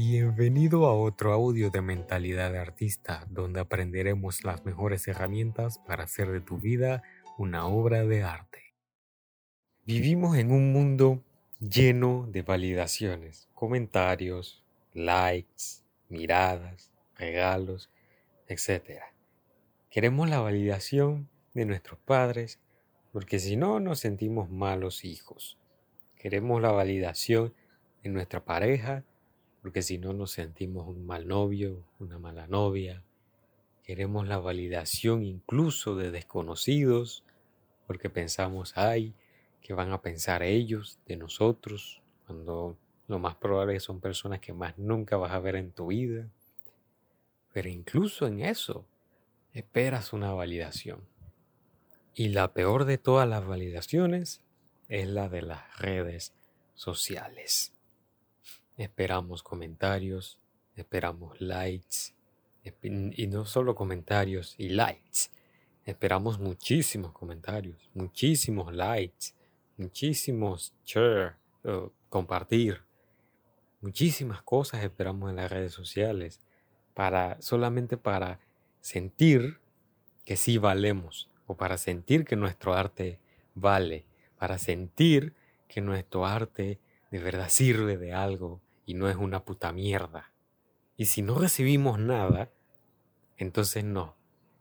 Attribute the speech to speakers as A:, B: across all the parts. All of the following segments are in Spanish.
A: Bienvenido a otro audio de Mentalidad de Artista, donde aprenderemos las mejores herramientas para hacer de tu vida una obra de arte. Vivimos en un mundo lleno de validaciones, comentarios, likes, miradas, regalos, etc. Queremos la validación de nuestros padres porque si no nos sentimos malos hijos. Queremos la validación de nuestra pareja porque si no nos sentimos un mal novio, una mala novia. Queremos la validación incluso de desconocidos, porque pensamos, ay, ¿qué van a pensar ellos de nosotros? Cuando lo más probable son personas que más nunca vas a ver en tu vida. Pero incluso en eso, esperas una validación. Y la peor de todas las validaciones es la de las redes sociales. Esperamos comentarios, esperamos likes, y no solo comentarios y likes, esperamos muchísimos comentarios, muchísimos likes, muchísimos share, compartir, muchísimas cosas esperamos en las redes sociales para solamente para sentir que sí valemos o para sentir que nuestro arte vale, para sentir que nuestro arte de verdad sirve de algo y no es una puta mierda. Y si no recibimos nada, entonces nos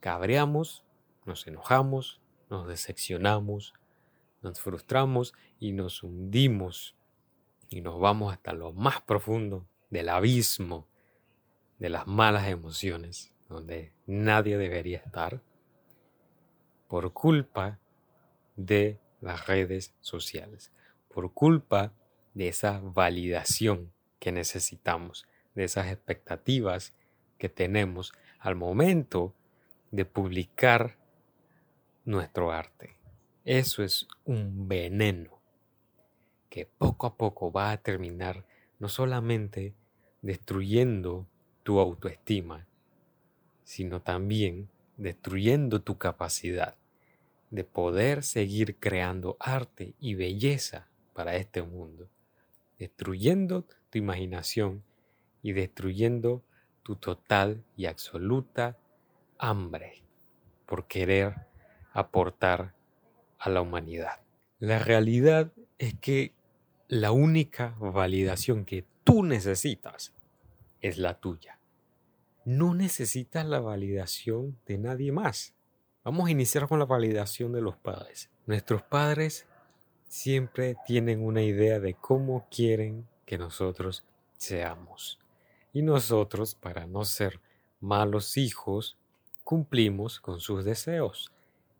A: cabreamos, nos enojamos, nos decepcionamos, nos frustramos y nos hundimos y nos vamos hasta lo más profundo del abismo de las malas emociones, donde nadie debería estar, por culpa de las redes sociales, por culpa de esa validación que necesitamos, de esas expectativas que tenemos al momento de publicar nuestro arte. Eso es un veneno que poco a poco va a terminar no solamente destruyendo tu autoestima, sino también destruyendo tu capacidad de poder seguir creando arte y belleza para este mundo, destruyendo imaginación y destruyendo tu total y absoluta hambre por querer aportar a la humanidad. La realidad es que la única validación que tú necesitas es la tuya. No necesitas la validación de nadie más. Vamos a iniciar con la validación de los padres. Nuestros padres siempre tienen una idea de cómo quieren que nosotros seamos. Y nosotros, para no ser malos hijos, cumplimos con sus deseos.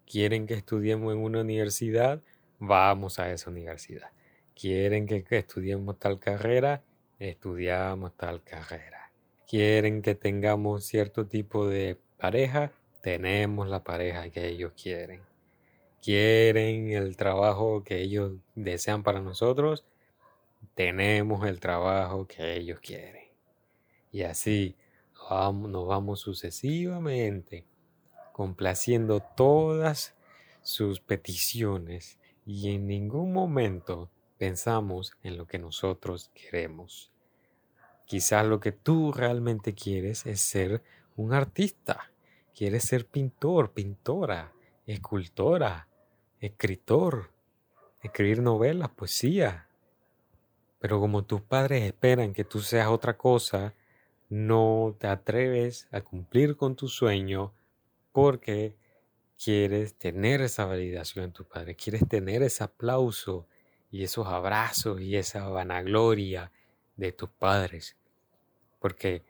A: Quieren que estudiemos en una universidad, vamos a esa universidad. Quieren que, estudiemos tal carrera, estudiamos tal carrera. Quieren que tengamos cierto tipo de pareja, tenemos la pareja que ellos quieren. Quieren el trabajo que ellos desean para nosotros, tenemos el trabajo que ellos quieren. Y así nos vamos sucesivamente complaciendo todas sus peticiones y en ningún momento pensamos en lo que nosotros queremos. Quizás lo que tú realmente quieres es ser un artista, quieres ser pintor, pintora, escultora, escritor, escribir novelas, poesía, pero como tus padres esperan que tú seas otra cosa, no te atreves a cumplir con tu sueño porque quieres tener esa validación en tu padre, quieres tener ese aplauso y esos abrazos y esa vanagloria de tus padres. Porque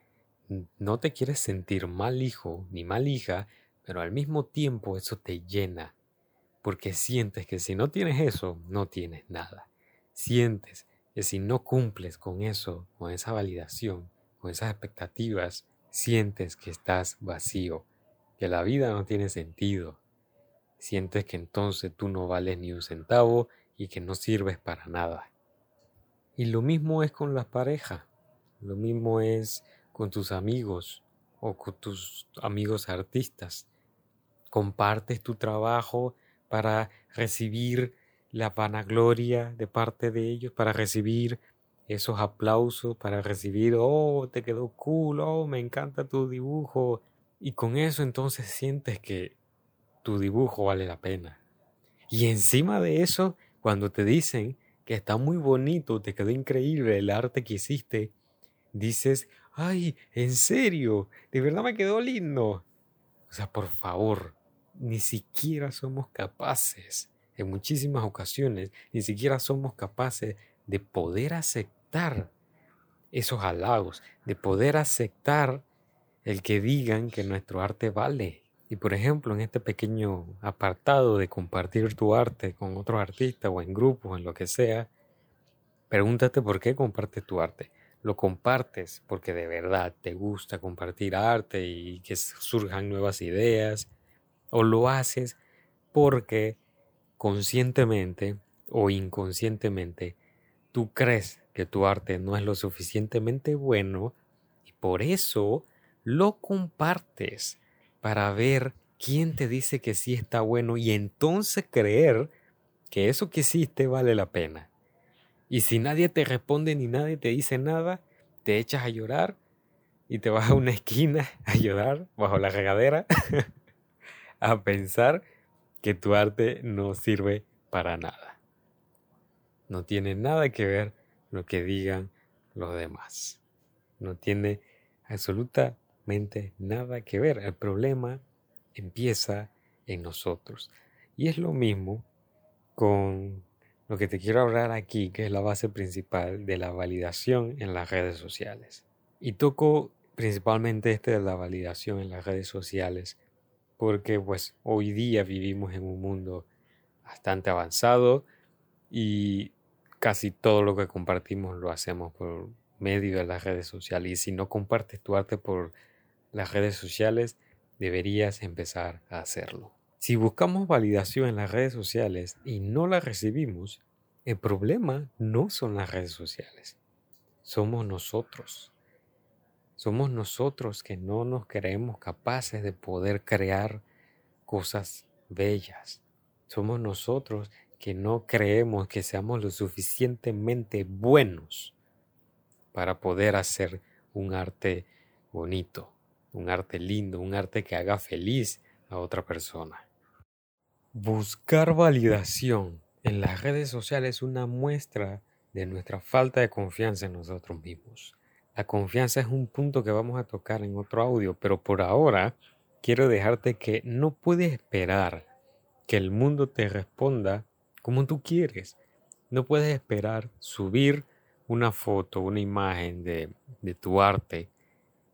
A: no te quieres sentir mal hijo ni mal hija, pero al mismo tiempo eso te llena. Porque sientes que si no tienes eso, no tienes nada. Sientes que si no cumples con eso, con esa validación, con esas expectativas, sientes que estás vacío, que la vida no tiene sentido. Sientes que entonces tú no vales ni un centavo y que no sirves para nada. Y lo mismo es con las parejas, lo mismo es con tus amigos o con tus amigos artistas. Compartes tu trabajo para recibir la vanagloria de parte de ellos, para recibir esos aplausos para recibir, oh, te quedó cool, oh, me encanta tu dibujo. Y con eso entonces sientes que tu dibujo vale la pena. Y encima de eso, cuando te dicen que está muy bonito, te quedó increíble el arte que hiciste, dices, ay, en serio, de verdad me quedó lindo. O sea, por favor, ni siquiera somos capaces, en muchísimas ocasiones, ni siquiera somos capaces de poder aceptar esos halagos, de poder aceptar el que digan que nuestro arte vale. Y por ejemplo, en este pequeño apartado de compartir tu arte con otros artistas o en grupos, en lo que sea, pregúntate por qué compartes tu arte. Lo compartes porque de verdad te gusta compartir arte y que surjan nuevas ideas, o lo haces porque conscientemente o inconscientemente tú crees que tu arte no es lo suficientemente bueno y por eso lo compartes para ver quién te dice que sí está bueno y entonces creer que eso que hiciste vale la pena. Y si nadie te responde ni nadie te dice nada, te echas a llorar y te vas a una esquina a llorar bajo la regadera a pensar que tu arte no sirve para nada. No tiene nada que ver lo que digan los demás. No tiene absolutamente nada que ver. El problema empieza en nosotros. Y es lo mismo con lo que te quiero hablar aquí, que es la base principal de la validación en las redes sociales. Y toco principalmente este de la validación en las redes sociales, porque pues hoy día vivimos en un mundo bastante avanzado y casi todo lo que compartimos lo hacemos por medio de las redes sociales. Y si no compartes tu arte por las redes sociales, deberías empezar a hacerlo. Si buscamos validación en las redes sociales y no la recibimos, el problema no son las redes sociales, somos nosotros. Somos nosotros que no nos creemos capaces de poder crear cosas bellas. Somos nosotros que no creemos que seamos lo suficientemente buenos para poder hacer un arte bonito, un arte lindo, un arte que haga feliz a otra persona. Buscar validación en las redes sociales es una muestra de nuestra falta de confianza en nosotros mismos. La confianza es un punto que vamos a tocar en otro audio, pero por ahora quiero dejarte que no puedes esperar que el mundo te responda como tú quieres. No puedes esperar subir una foto, una imagen de, de tu arte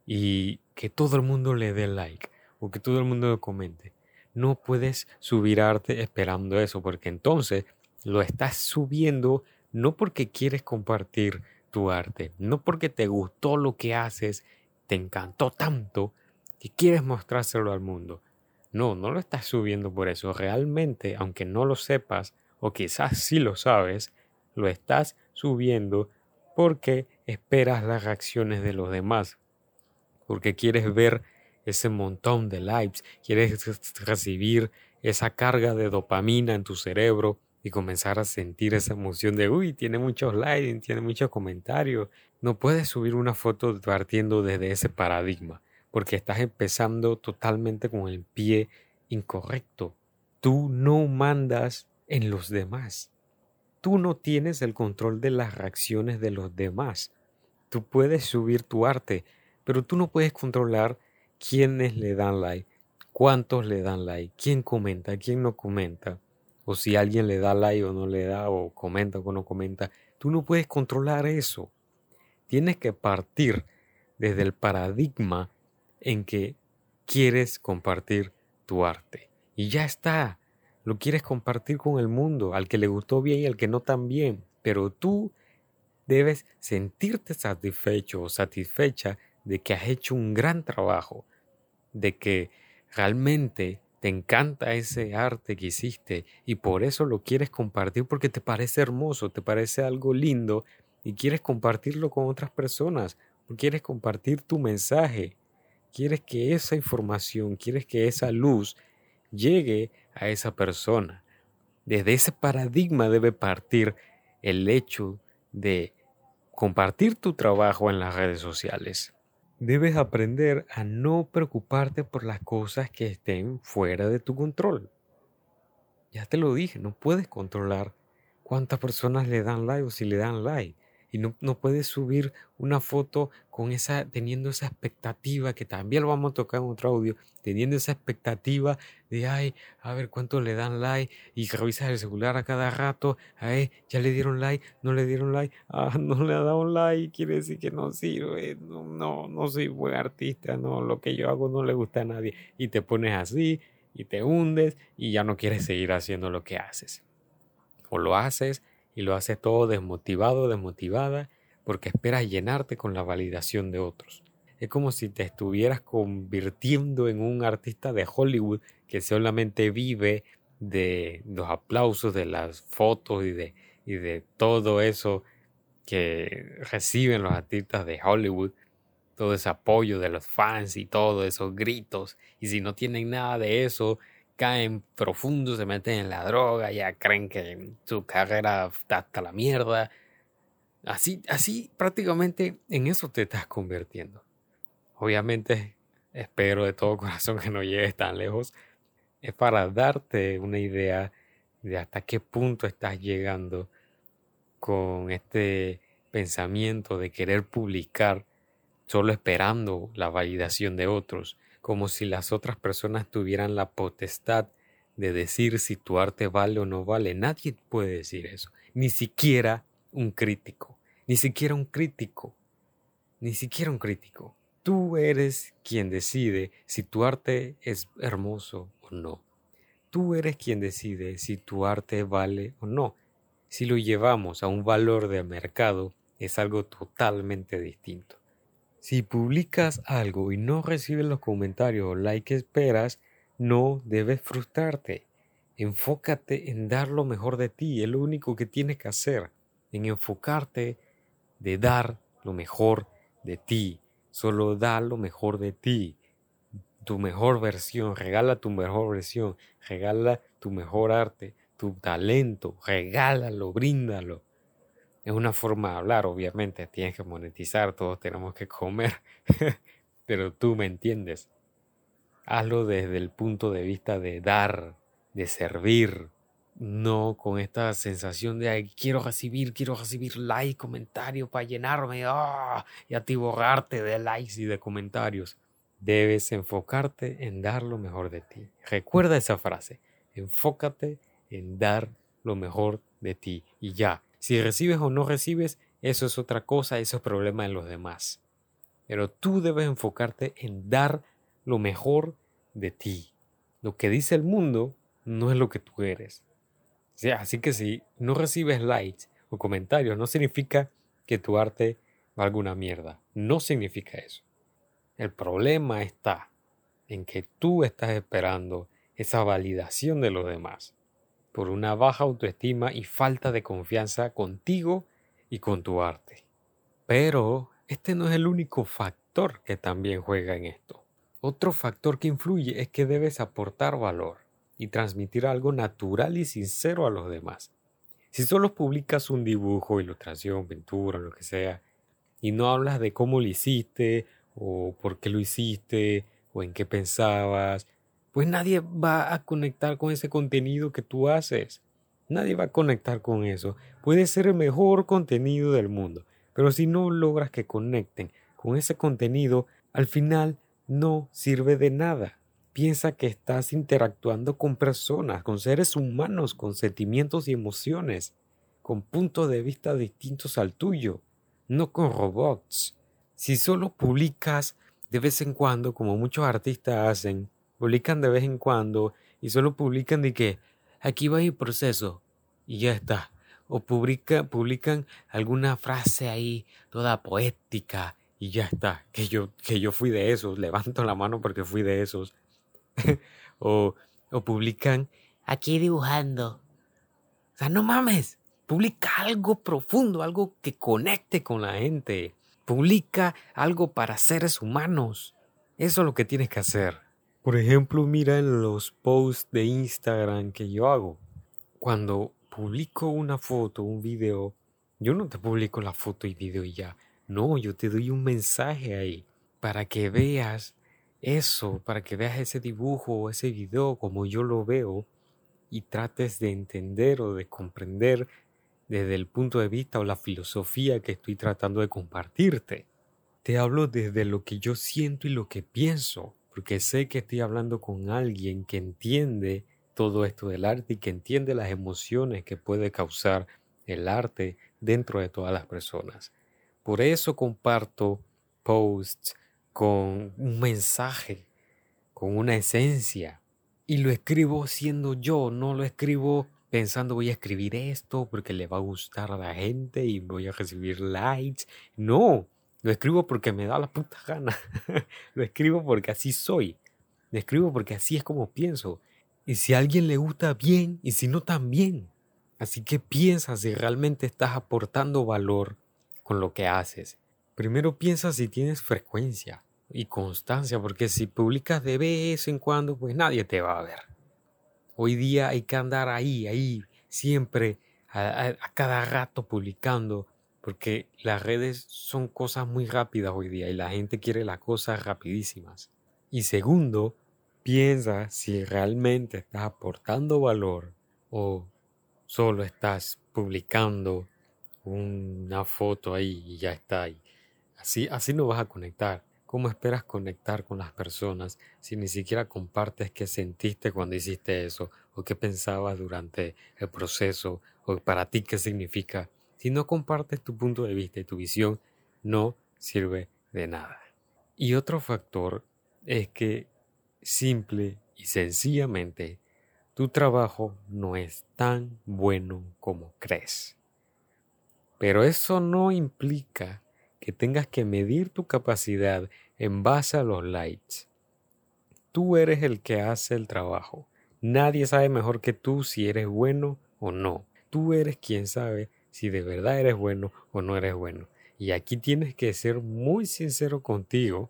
A: y que todo el mundo le dé like o que todo el mundo lo comente. No puedes subir arte esperando eso porque entonces lo estás subiendo no porque quieres compartir tu arte, no porque te gustó lo que haces, te encantó tanto que quieres mostrárselo al mundo. No, no lo estás subiendo por eso. Realmente, aunque no lo sepas, o quizás si lo sabes, lo estás subiendo porque esperas las reacciones de los demás, porque quieres ver ese montón de likes, quieres recibir esa carga de dopamina en tu cerebro y comenzar a sentir esa emoción de, uy, tiene muchos likes, tiene muchos comentarios. No puedes subir una foto partiendo desde ese paradigma, porque estás empezando totalmente con el pie incorrecto. Tú no mandas en los demás. Tú no tienes el control de las reacciones de los demás. Tú puedes subir tu arte, pero tú no puedes controlar quiénes le dan like, cuántos le dan like, quién comenta, quién no comenta, o si alguien le da like o no le da, o comenta o no comenta. Tú no puedes controlar eso. Tienes que partir desde el paradigma en que quieres compartir tu arte. Y ya está lo quieres compartir con el mundo, al que le gustó bien y al que no tan bien, pero tú debes sentirte satisfecho o satisfecha de que has hecho un gran trabajo, de que realmente te encanta ese arte que hiciste y por eso lo quieres compartir porque te parece hermoso, te parece algo lindo y quieres compartirlo con otras personas, quieres compartir tu mensaje, quieres que esa información, quieres que esa luz llegue a esa persona. Desde ese paradigma debe partir el hecho de compartir tu trabajo en las redes sociales. Debes aprender a no preocuparte por las cosas que estén fuera de tu control. Ya te lo dije, no puedes controlar cuántas personas le dan like o si le dan like y no, puedes subir una foto con esa, teniendo esa expectativa, que también lo vamos a tocar en otro audio, teniendo esa expectativa de, ay, a ver cuánto le dan like y revisas el celular a cada rato, ay, ya le dieron like, no le dieron like, ah, no le ha dado like, quiere decir que no sirve, no, no, no soy buen artista, no, lo que yo hago no le gusta a nadie y te pones así y te hundes y ya no quieres seguir haciendo lo que haces. O lo haces y lo haces todo desmotivado, desmotivada, porque esperas llenarte con la validación de otros. Es como si te estuvieras convirtiendo en un artista de Hollywood que solamente vive de los aplausos, de las fotos y de, y de todo eso que reciben los artistas de Hollywood, todo ese apoyo de los fans y todos esos gritos. Y si no tienen nada de eso, caen profundo, se meten en la droga, ya creen que su carrera está hasta la mierda. Así, así prácticamente en eso te estás convirtiendo. Obviamente espero de todo corazón que no llegues tan lejos. Es para darte una idea de hasta qué punto estás llegando con este pensamiento de querer publicar solo esperando la validación de otros como si las otras personas tuvieran la potestad de decir si tu arte vale o no vale. Nadie puede decir eso, ni siquiera un crítico, ni siquiera un crítico, ni siquiera un crítico. Tú eres quien decide si tu arte es hermoso o no. Tú eres quien decide si tu arte vale o no. Si lo llevamos a un valor de mercado, es algo totalmente distinto. Si publicas algo y no recibes los comentarios o like que esperas, no debes frustrarte. Enfócate en dar lo mejor de ti, es lo único que tienes que hacer, en enfocarte de dar lo mejor de ti. Solo da lo mejor de ti, tu mejor versión, regala tu mejor versión, regala tu mejor arte, tu talento, regálalo, bríndalo. Es una forma de hablar, obviamente, tienes que monetizar, todos tenemos que comer, pero tú me entiendes. Hazlo desde el punto de vista de dar, de servir, no con esta sensación de quiero recibir, quiero recibir like, comentarios para llenarme ¡ah! y atiborrarte de likes y de comentarios. Debes enfocarte en dar lo mejor de ti. Recuerda esa frase, enfócate en dar lo mejor de ti y ya, si recibes o no recibes, eso es otra cosa, eso es problema de los demás. Pero tú debes enfocarte en dar lo mejor de ti. Lo que dice el mundo no es lo que tú eres. así que si no recibes likes o comentarios, no significa que tu arte valga una mierda. No significa eso. El problema está en que tú estás esperando esa validación de los demás por una baja autoestima y falta de confianza contigo y con tu arte. Pero este no es el único factor que también juega en esto. Otro factor que influye es que debes aportar valor y transmitir algo natural y sincero a los demás. Si solo publicas un dibujo, ilustración, pintura, lo que sea, y no hablas de cómo lo hiciste, o por qué lo hiciste, o en qué pensabas, pues nadie va a conectar con ese contenido que tú haces. Nadie va a conectar con eso. Puede ser el mejor contenido del mundo, pero si no logras que conecten con ese contenido, al final no sirve de nada. Piensa que estás interactuando con personas, con seres humanos, con sentimientos y emociones, con puntos de vista distintos al tuyo, no con robots. Si solo publicas de vez en cuando, como muchos artistas hacen, publican de vez en cuando y solo publican de que aquí va el proceso y ya está. O publica, publican alguna frase ahí toda poética y ya está. Que yo, que yo fui de esos, levanto la mano porque fui de esos. o, o publican aquí dibujando. O sea, no mames, publica algo profundo, algo que conecte con la gente. Publica algo para seres humanos. Eso es lo que tienes que hacer. Por ejemplo, mira en los posts de Instagram que yo hago. Cuando publico una foto, un video, Yo no te publico la foto y video y ya. No, yo te doy un mensaje ahí para que veas eso, para que veas ese dibujo o ese video como yo lo veo y trates de entender o de comprender desde el punto de vista o la filosofía que estoy tratando de compartirte. Te hablo desde lo que yo siento y lo que pienso, porque sé que estoy hablando con alguien que entiende todo esto del arte y que entiende las emociones que puede causar el arte dentro de todas las personas. Por eso comparto posts con un mensaje, con una esencia, y lo escribo siendo yo, no lo escribo pensando voy a escribir esto porque le va a gustar a la gente y voy a recibir likes. No, lo escribo porque me da la puta gana. lo escribo porque así soy. Lo escribo porque así es como pienso. Y si a alguien le gusta bien y si no también. Así que piensa si realmente estás aportando valor con lo que haces. Primero piensa si tienes frecuencia y constancia, porque si publicas de vez en cuando, pues nadie te va a ver. Hoy día hay que andar ahí, ahí, siempre, a, cada rato publicando, porque las redes son cosas muy rápidas hoy día y la gente quiere las cosas rapidísimas. Y segundo, piensa si realmente estás aportando valor o solo estás publicando una foto ahí y ya está ahí. Así, así no vas a conectar. ¿Cómo esperas conectar con las personas si ni siquiera compartes qué sentiste cuando hiciste eso o qué pensabas durante el proceso o para ti qué significa? Si no compartes tu punto de vista y tu visión, no sirve de nada. Y otro factor es que simple y sencillamente tu trabajo no es tan bueno como crees. Pero eso no implica que tengas que medir tu capacidad en base a los likes. Tú eres el que hace el trabajo. Nadie sabe mejor que tú si eres bueno o no. Tú eres quien sabe si de verdad eres bueno o no eres bueno. Y aquí tienes que ser muy sincero contigo.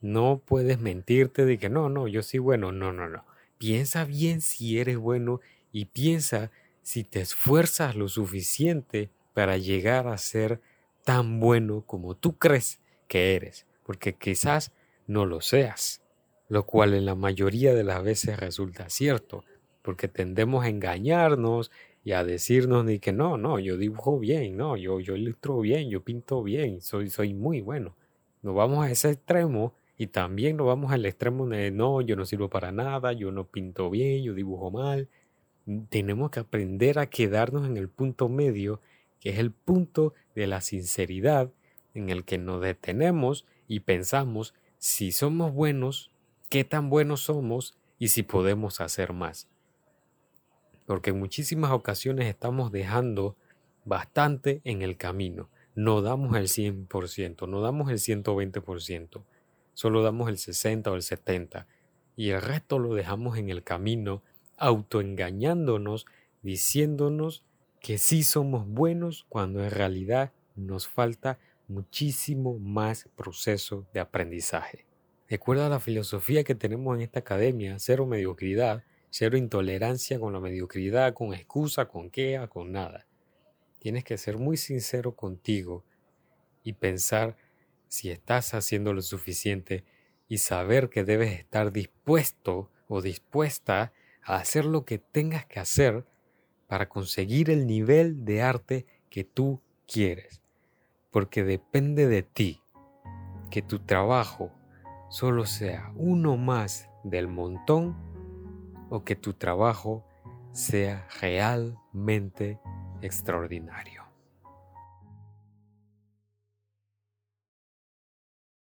A: No puedes mentirte de que no, no, yo soy bueno. No, no, no. Piensa bien si eres bueno y piensa si te esfuerzas lo suficiente para llegar a ser tan bueno como tú crees que eres, porque quizás no lo seas, lo cual en la mayoría de las veces resulta cierto, porque tendemos a engañarnos y a decirnos ni que no, no, yo dibujo bien, no, yo, yo ilustro bien, yo pinto bien, soy, soy muy bueno. Nos vamos a ese extremo y también nos vamos al extremo de no, yo no sirvo para nada, yo no pinto bien, yo dibujo mal. Tenemos que aprender a quedarnos en el punto medio que es el punto de la sinceridad en el que nos detenemos y pensamos si somos buenos, qué tan buenos somos y si podemos hacer más. Porque en muchísimas ocasiones estamos dejando bastante en el camino. No damos el 100%, no damos el 120%, solo damos el 60 o el 70%, y el resto lo dejamos en el camino, autoengañándonos, diciéndonos que sí somos buenos cuando en realidad nos falta muchísimo más proceso de aprendizaje. Recuerda la filosofía que tenemos en esta academia, cero mediocridad, cero intolerancia con la mediocridad, con excusa, con queja, con nada. Tienes que ser muy sincero contigo y pensar si estás haciendo lo suficiente y saber que debes estar dispuesto o dispuesta a hacer lo que tengas que hacer para conseguir el nivel de arte que tú quieres. Porque depende de ti que tu trabajo solo sea uno más del montón o que tu trabajo sea realmente extraordinario.